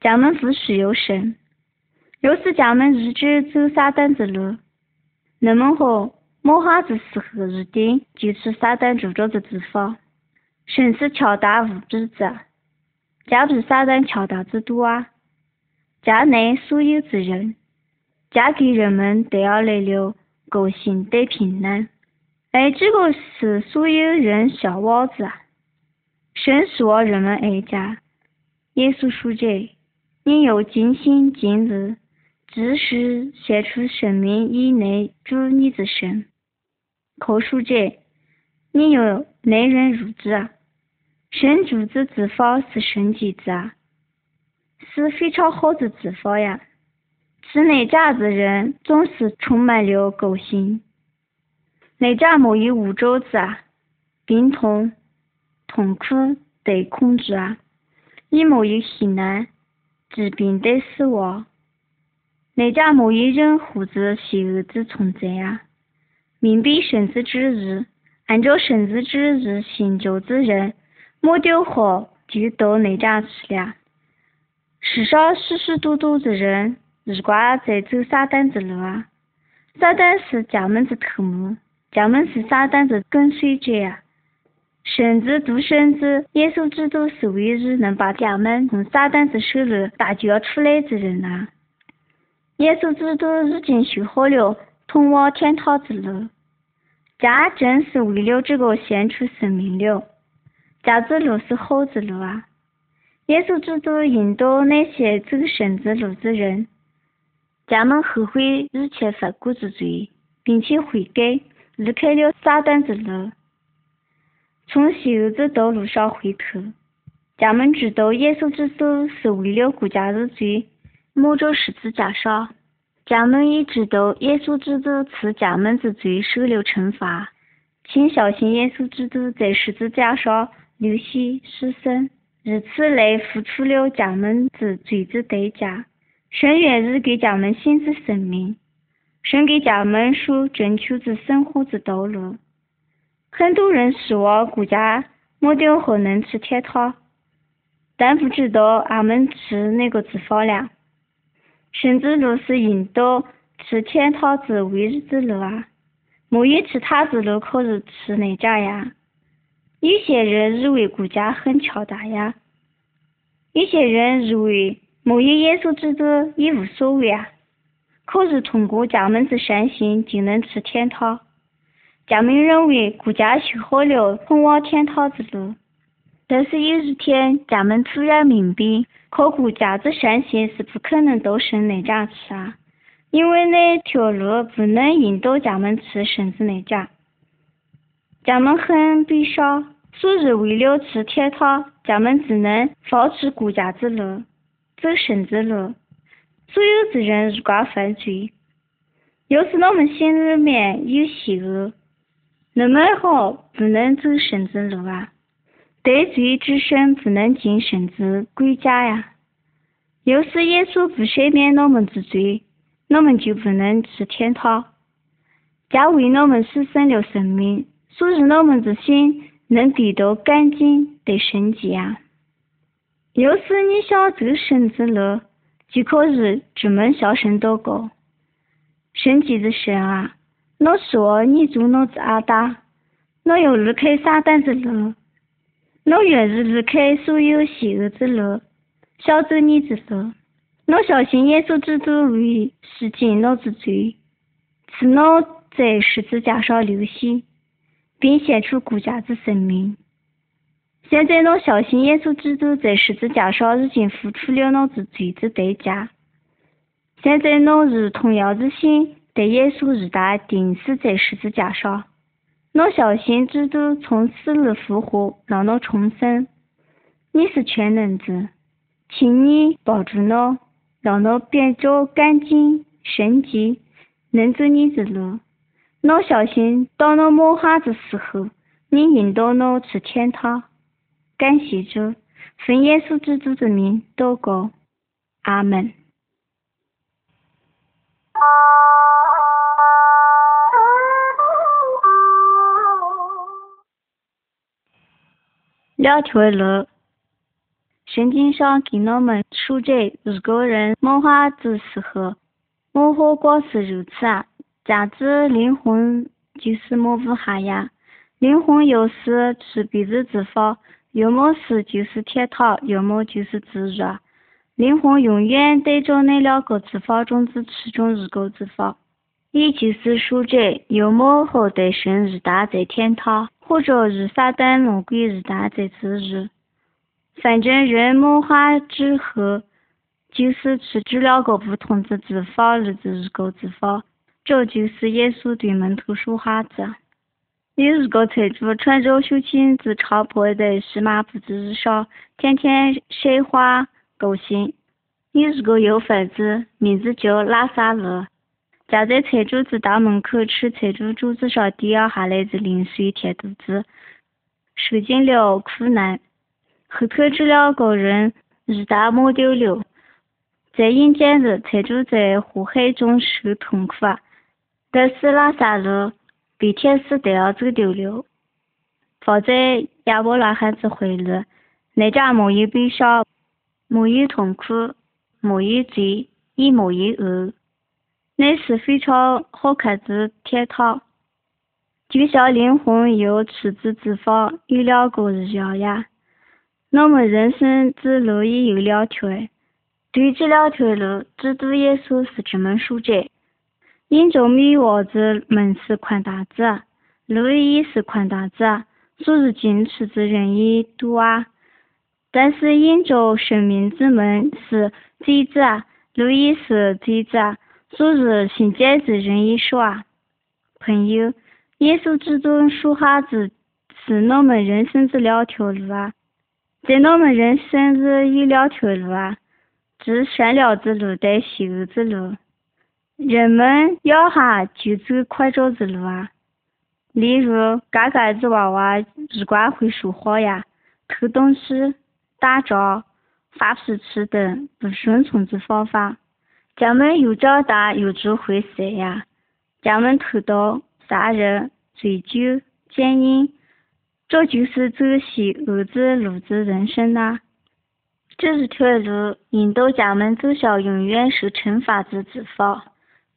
家们不需要神。要是家们一直走撒旦的路，那么好，某哈子时候一定就是撒旦诅咒的地方。神是强大无比的，家比撒旦强大之多啊！家内所有之人。嫁给人们都要来了高兴得平安，而这个是所有人向往子。神希望人们爱家。耶稣说着：“你要尽心尽力，只是献出生命以内主你的神。”可说者：“你要内人如子。”神主子之法是圣洁子，是非常好的字法呀。是那家子人总是充满了高兴。那家没有无咒子啊，病痛、痛苦得恐惧啊，也没有灾难、疾病得死亡。那家没有任何子邪恶之存在啊。命比圣子之意，按照圣子之意行救之人，没丢好就到那家去了。世上许许多多的人。如果在走撒旦之路啊！撒旦是家门子头目，家门是撒旦的跟随者啊。甚至独生子耶稣基督是唯一能把家门从撒旦之手里打救出来的人啊！耶稣基督已经修好了通往天堂之路，家正是为了这个献出生命了。家之路是好之路啊！耶稣基督引导那些走神之路的人。家们后悔以前犯过之罪，并且悔改，离开了撒旦之路，从邪恶的道路上回头。家们知道耶稣之手是为了国家的罪，抹着十字架上。家们也知道耶稣之子赐家们之罪受了惩罚，请相信耶稣之子在十字架上流血牺牲，以此来付出了家们之罪的代价。神愿意给家们新的生命，神给家们树正确的生活之道路。很多人希望国家没掉后能去天堂，但不知道俺们去哪个地方了。甚至路是引导去天堂之唯一之路啊，没有其他之路可以去那家呀。有些人以为国家很强大呀，有些人认为。没有耶稣基督也无所谓啊，可是通过家门之善行就能去天堂。家门认为国家修好了通往天堂之路，但是有一天家门突然明白，靠国家之善行是不可能到神那家去啊，因为那条路不能引导家门去神子那家。家门很悲伤，所以为了去天堂，家门只能放弃国家之路。走神之路，所有的人如果犯罪，要是我们心里面有邪恶，那么好不能走神之路啊！得罪之身不能进神之国家呀！要是耶稣不赦免我们之罪，我们就不能去天堂。家为我们牺牲了生命，所以我们之心能得到干净的圣洁啊！要是你想走神之路，就可以专门小神祷告。圣洁的神啊，我说你做我的阿达，我要离开撒旦之路，我愿意离开所有邪恶之路，想走你之路。我相信耶稣基督为洗净我之罪，使我在十字架上流血，并献出国家之生命。现在我相信耶稣基督在十字架上已经付出了我之罪之代价。现在我以同样的心对耶稣一大钉死在十字架上。我相信基督从死里复活，让我重生。你是全能者，请你保住我，让我变作干净、纯洁，能走你的路。我相信当我摸哈的时候，你引导我去天堂。感谢主，奉耶稣基督的名祷告，阿门。两条路，圣经上给我们书着，如果人梦话的时候，模糊光是如此啊，价值灵魂就是模糊下呀。灵魂要是去别的地方，要么死就是天堂，要么就是地狱。灵魂永远对着那两个地方中的其中一个地方，也就是说着，要么和对神日大在天堂。或者与撒旦魔鬼一旦在自狱，反正人魔化之后，就是去这两个不同的地方日子一个地方。这就是耶稣对门徒说话子。你如果财主穿着修裙子长袍在西马布子上，天天晒花高兴。你如果有房子，名字叫拉萨路。站在菜主子大门口吃菜主桌子上掉下来的零碎填肚子，受尽了苦难。后头这两个人一大抹掉了，在阴间日菜主在火海中受痛苦啊！但是拉萨路被天使带要走丢了，放在亚伯拉罕之怀里，那家没有悲伤，没有痛苦，没有罪，也没有恶。那是非常好看的天堂，就像灵魂有去的地方有两个一样呀。那么人生之路也有两条，对这两条路，基督耶稣是这么说的：眼中迷惘的门是宽大的，路也是宽大的，所以进出的人也多啊。但是眼中生命之门是窄的，路也是窄的。昨日新见的人也少啊，朋友，耶稣基督说哈子是我们人生的两条路啊，在我们人生里有两条路啊，即善良之路带邪恶之路，人们要哈就走快着之路啊，例如嘎嘎子娃娃一贯会说谎呀，偷东西、打仗、发脾气等不顺从之方法。咱们又长大又智慧些呀，咱们偷盗、杀人、醉酒、奸淫，这就是走邪恶之路子人生呐。这一条路引导咱们走向永远受惩罚之地方，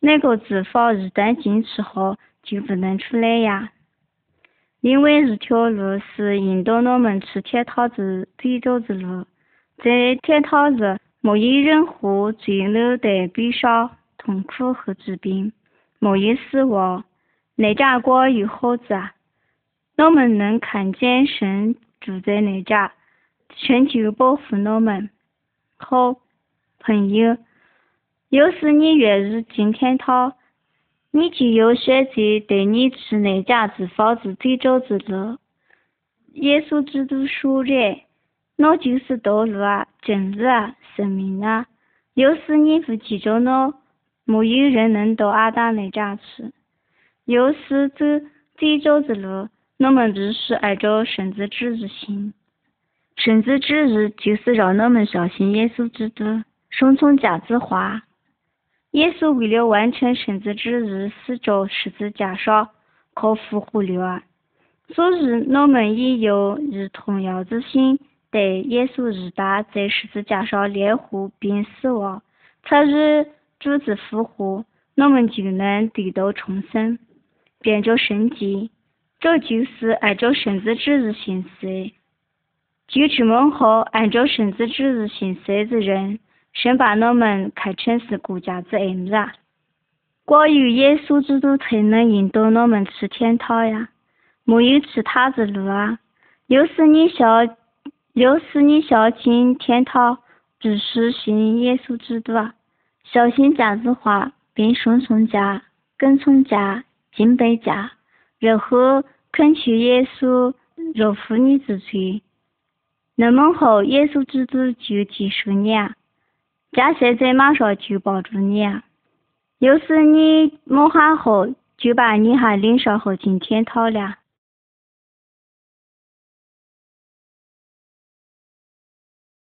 那个地方一旦进去后就不能出来呀。另外一条路是引导我们去天堂的最早之路，在天堂里。没有任何坠落的悲伤、痛苦和疾病，没有死亡。那家国有好子！我们能看见神住在那家，神就保护我们。好，朋友，要是你愿意进天堂，你就要选择带你去那家子房子最早之路。耶稣基督说的。那就是道路啊，真理啊，生命啊！要是你不记着那，没有人能到阿达那家去。要是走最早的路，我们必须按照圣子旨意行。圣子旨意就是让我们相信耶稣基督，顺从家子话。耶稣为了完成圣子旨意，死在十字架上，靠复活了啊！所以，我们也要以同样之心。对耶稣日大在十字架上烈火并死亡，参与主子复活，我们就能得到重生，变着圣洁。这就是按照圣子旨意行事。就这么好，按照圣子旨意行事的人，先把我们看成是国家之恩人。关于耶稣基督才能引导我们去天堂呀，没有其他的路啊。要是你相，要是你相信天堂，必须信耶稣基督啊，相信这句话，并顺从家、跟从家、敬拜家，然后恳求耶稣饶恕你之罪。那么好，耶稣基督就接受你啊，家现在马上就抱住你啊。要是你没喊好，就把你还领上后进天堂了。